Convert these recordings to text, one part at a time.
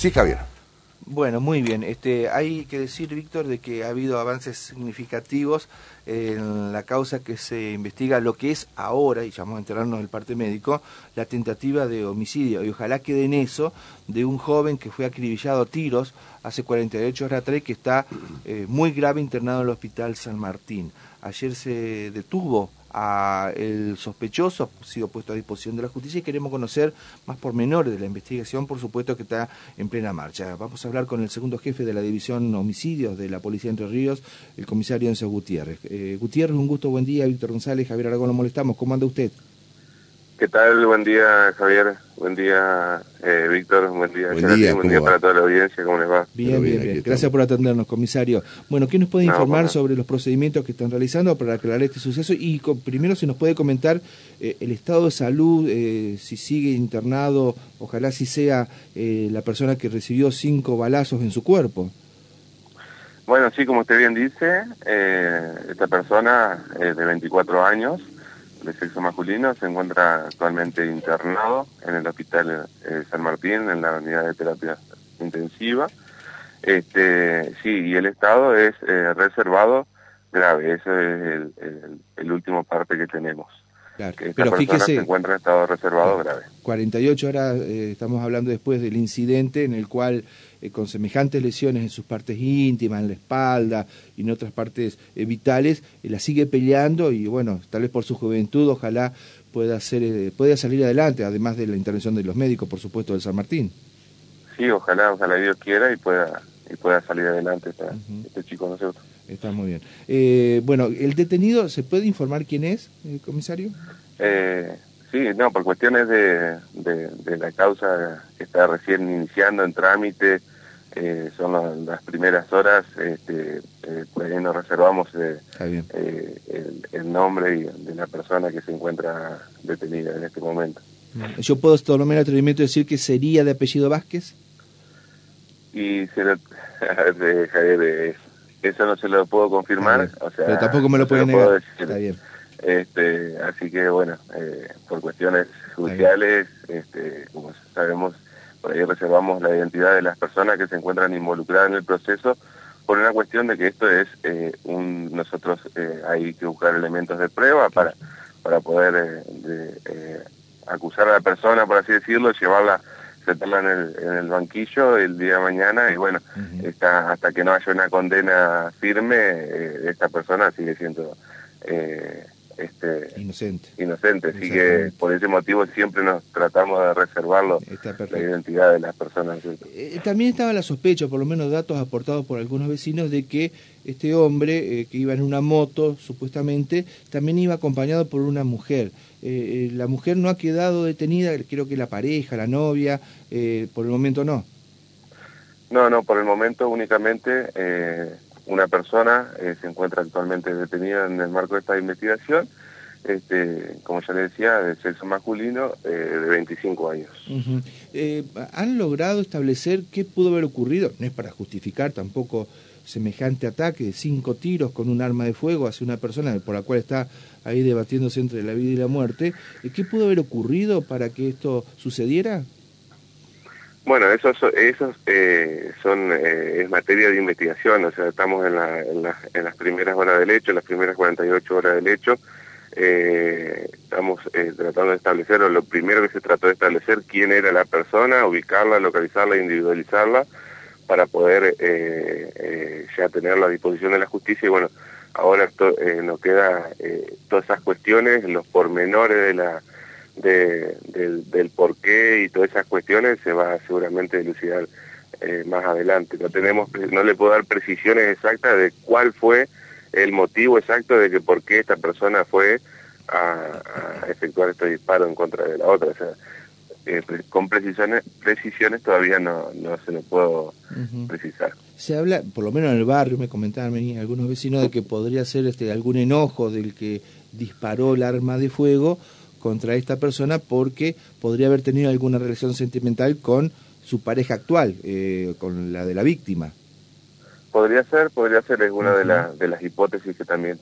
Sí, Javier. Bueno, muy bien. Este, hay que decir, Víctor, de que ha habido avances significativos en la causa que se investiga, lo que es ahora, y vamos a enterarnos del parte médico, la tentativa de homicidio. Y ojalá quede en eso de un joven que fue acribillado a tiros hace 48 horas atrás que está eh, muy grave internado en el Hospital San Martín. Ayer se detuvo a el sospechoso ha sido puesto a disposición de la justicia y queremos conocer más pormenores de la investigación, por supuesto que está en plena marcha. Vamos a hablar con el segundo jefe de la división homicidios de la Policía de Entre Ríos, el comisario Enzo Gutiérrez. Eh, Gutiérrez, un gusto, buen día. Víctor González, Javier Aragón, lo molestamos. ¿Cómo anda usted? ¿Qué tal? Buen día, Javier. Buen día, eh, Víctor. Buen día, buen día, buen día para toda la audiencia. ¿Cómo les va? Bien, bien, bien. Gracias por atendernos, comisario. Bueno, ¿qué nos puede informar sobre los procedimientos que están realizando para aclarar este suceso? Y primero, si nos puede comentar eh, el estado de salud, eh, si sigue internado, ojalá si sea la persona que recibió cinco balazos en su cuerpo. Bueno, sí, como usted bien dice, esta persona de 24 años de sexo masculino se encuentra actualmente internado en el Hospital eh, San Martín, en la unidad de terapia intensiva. Este, sí, y el estado es eh, reservado grave, eso es el, último parte que tenemos. Claro. Que esta Pero persona se encuentra en estado reservado grave. 48 horas, eh, estamos hablando después del incidente en el cual eh, con semejantes lesiones en sus partes íntimas, en la espalda y en otras partes eh, vitales, eh, la sigue peleando y bueno, tal vez por su juventud, ojalá pueda, ser, pueda salir adelante, además de la intervención de los médicos, por supuesto, del San Martín. Sí, ojalá, ojalá Dios quiera y pueda, y pueda salir adelante este chico nosotros. Está muy bien. bueno, ¿el detenido se puede informar quién es, comisario? sí, no, por cuestiones de, de, la causa que está recién iniciando en trámite, eh, son las primeras horas, este, eh, pues ahí nos reservamos eh, el, nombre de la persona que se encuentra detenida en este momento. ¿Yo puedo tomarme el atrevimiento de decir que sería de apellido Vázquez? Y se lo, Javier, eso no se lo puedo confirmar. O sea, Pero tampoco me lo puede negar. Está bien. Este, así que bueno, por cuestiones judiciales, este, como sabemos, por ahí reservamos la identidad de las personas que se encuentran involucradas en el proceso por una cuestión de que esto es eh, un nosotros eh, hay que buscar elementos de prueba para para poder eh, acusar a la persona por así decirlo llevarla sentarla en el, en el banquillo el día de mañana y bueno hasta que no haya una condena firme esta persona sigue siendo este, inocente. Inocente, así que por ese motivo siempre nos tratamos de reservarlo la identidad de las personas. Eh, también estaba la sospecha, por lo menos datos aportados por algunos vecinos, de que este hombre eh, que iba en una moto, supuestamente, también iba acompañado por una mujer. Eh, la mujer no ha quedado detenida, creo que la pareja, la novia, por el momento no. No, no, por el momento únicamente una persona eh, se encuentra actualmente detenida en el marco de esta investigación, este, como ya le decía, de sexo masculino eh, de 25 años. Eh, ¿Han logrado establecer qué pudo haber ocurrido? No es para justificar tampoco semejante ataque de cinco tiros con un arma de fuego hacia una persona por la cual está ahí debatiéndose entre la vida y la muerte. ¿Qué pudo haber ocurrido para que esto sucediera? Bueno, eso, eso eh, son, eh, es materia de investigación, o sea, estamos en, la, en, las primeras horas del hecho, en las primeras 48 horas del hecho, eh, estamos tratando de establecer, o lo primero que se trató de establecer, quién era la persona, ubicarla, localizarla, individualizarla, para poder ya tenerla a disposición de la justicia, y bueno, ahora nos queda todas esas cuestiones, los pormenores de la de, del, del por qué y todas esas cuestiones se va seguramente a dilucidar eh, más adelante. No tenemos, no le puedo dar precisiones exactas de cuál fue el motivo exacto de que por qué esta persona fue a, efectuar este disparo en contra de la otra. O sea, eh, con precisiones, precisiones todavía no, no se lo puedo precisar. Se habla, por lo menos en el barrio, me comentaban algunos vecinos, de que podría ser este, algún enojo del que disparó el arma de fuego contra esta persona porque podría haber tenido alguna relación sentimental con su pareja actual, eh, con la de la víctima. Podría ser, podría ser, es una de, de las hipótesis que también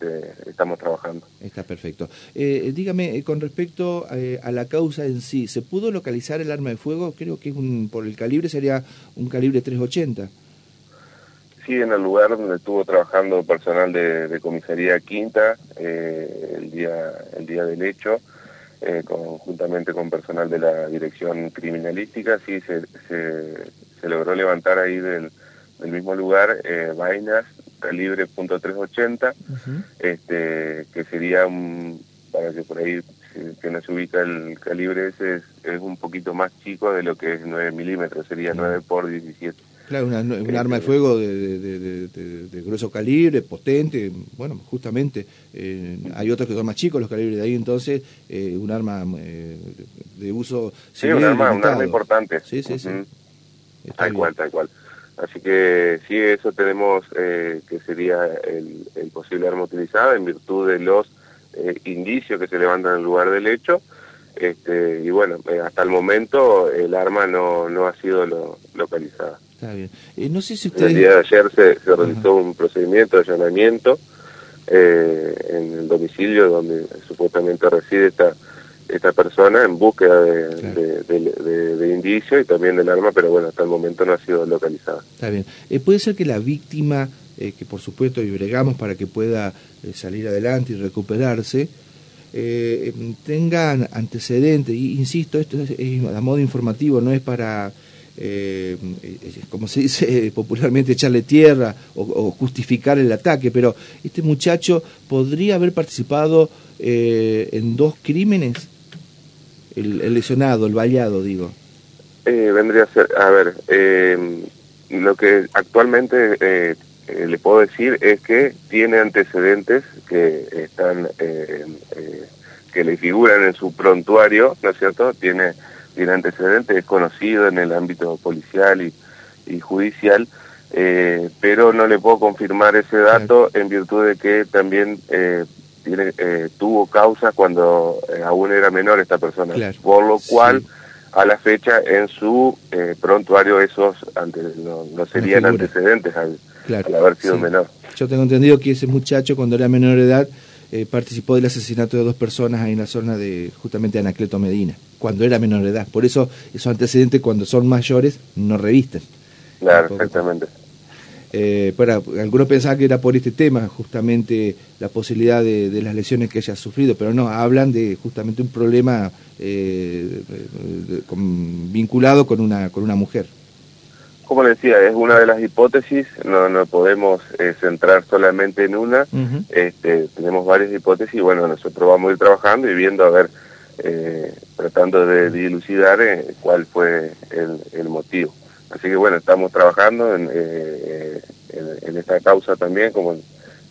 estamos trabajando. Está perfecto. Eh, dígame, eh, con respecto eh, a la causa en sí, ¿se pudo localizar el arma de fuego? Creo que un, por el calibre sería un calibre 380. Sí, en el lugar donde estuvo trabajando personal de, comisaría quinta el día el día del hecho, conjuntamente con personal de la dirección criminalística, sí se, se logró levantar ahí del del mismo lugar eh, vainas calibre .380, este, que sería un, para que por ahí que no se ubica el calibre ese es, un poquito más chico de lo que es 9 milímetros, sería 9 por 17. Claro, un arma de fuego de, grueso calibre, potente, bueno, justamente, eh, hay otros que son más chicos los calibres de ahí, entonces, eh, un arma eh, de uso... Sí, un arma, un arma importante. Sí, sí, sí. Tal cual, tal cual. Así que sí, eso tenemos eh, que sería el, posible arma utilizada en virtud de los indicios que se levantan en el lugar del hecho. Este, y bueno, hasta el momento el arma no, no ha sido localizada. Está bien. no sé si El día de ayer se, se realizó un procedimiento de allanamiento en el domicilio donde supuestamente reside esta esta persona en búsqueda de, de, indicios y también del arma, pero bueno, hasta el momento no ha sido localizada. Está bien. Eh, ¿Puede ser que la víctima, eh, que por supuesto y bregamos para que pueda eh, salir adelante y recuperarse, tenga antecedentes? Y, insisto, esto es, a modo informativo, no es para... como se dice popularmente, echarle tierra o, justificar el ataque, pero este muchacho podría haber participado en dos crímenes el, lesionado, el vallado, digo? Eh, vendría a ser, a ver, eh, lo que actualmente eh, le puedo decir es que tiene antecedentes que están, que le figuran en su prontuario, ¿no es cierto? Tiene, tiene antecedentes, es conocido en el ámbito policial y, y judicial, pero no le puedo confirmar ese dato en virtud de que también eh, tuvo causa cuando eh, aún era menor esta persona, por lo cual a la fecha en su eh, prontuario esos antes, no, serían antecedentes al, haber sido menor. Yo tengo entendido que ese muchacho cuando era menor de edad participó del asesinato de dos personas ahí en la zona de justamente Anacleto Medina, cuando era menor de edad. Por eso esos antecedentes cuando son mayores no revisten. Claro, exactamente. Eh, para, algunos pensaban que era por este tema, justamente la posibilidad de, las lesiones que haya sufrido, pero no, hablan de justamente un problema eh, vinculado con una, con una mujer. Como le decía, es una de las hipótesis, no, no podemos eh, centrar solamente en una, este, tenemos varias hipótesis y bueno, nosotros vamos a ir trabajando y viendo a ver, eh, tratando de dilucidar cuál fue el, el motivo. Así que bueno, estamos trabajando en, eh, en, esta causa también, como en,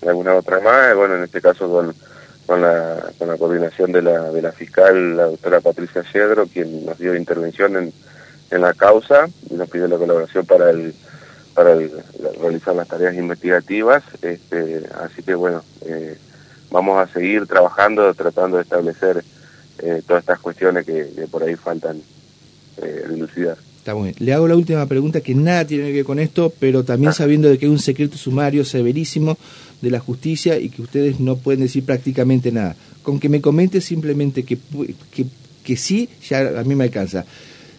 alguna otra más, bueno, en este caso con, la, coordinación de la, de la fiscal, la doctora Patricia Cedro, quien nos dio intervención en, la causa y nos pidió la colaboración para el para realizar las tareas investigativas, este, así que bueno, eh, vamos a seguir trabajando, tratando de establecer eh, todas estas cuestiones que, que por ahí faltan eh, dilucidar. Le hago la última pregunta que nada tiene que ver con esto, pero también ah. sabiendo de que hay un secreto sumario severísimo de la justicia y que ustedes no pueden decir prácticamente nada. Con que me comente simplemente que, que, que sí, ya a mí me alcanza.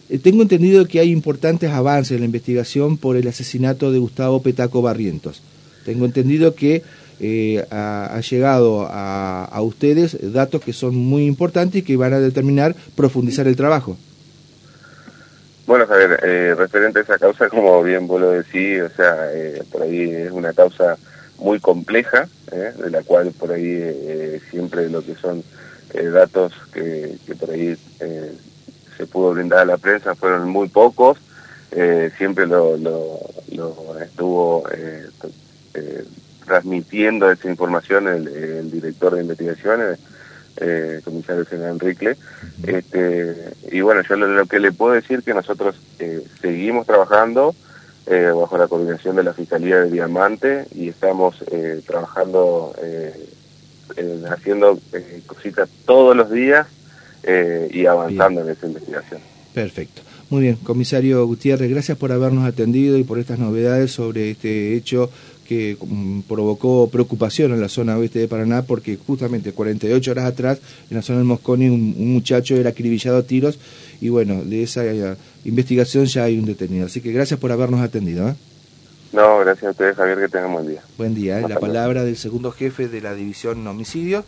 Eh, tengo entendido que hay importantes avances en la investigación por el asesinato de Gustavo Petaco Barrientos. Tengo entendido que eh, ha, llegado a, a ustedes datos que son muy importantes y que van a determinar profundizar el trabajo. Bueno, Javier, eh, referente a esa causa, como bien vos lo decís, o sea, eh, por ahí es una causa muy compleja, eh, de la cual por ahí eh, siempre lo que son datos que, que, por ahí se pudo brindar a la prensa fueron muy pocos, siempre lo, lo, lo estuvo transmitiendo esa información el, el director de investigaciones, eh, comisario general Enrique. Este, y bueno, yo lo, que le puedo decir que nosotros eh, seguimos trabajando eh, bajo la coordinación de la Fiscalía de Diamante y estamos eh, trabajando, haciendo cositas todos los días y avanzando en esa investigación. Perfecto. Muy bien, comisario Gutiérrez, gracias por habernos atendido y por estas novedades sobre este hecho que mm, provocó preocupación en la zona oeste de Paraná porque justamente 48 horas atrás en la zona del Mosconi un, muchacho era acribillado a tiros y bueno, de esa eh, investigación ya hay un detenido. Así que gracias por habernos atendido. ¿eh? No, gracias a ustedes, Javier, que tengan buen día. Buen día. La palabra del segundo jefe de la división homicidios.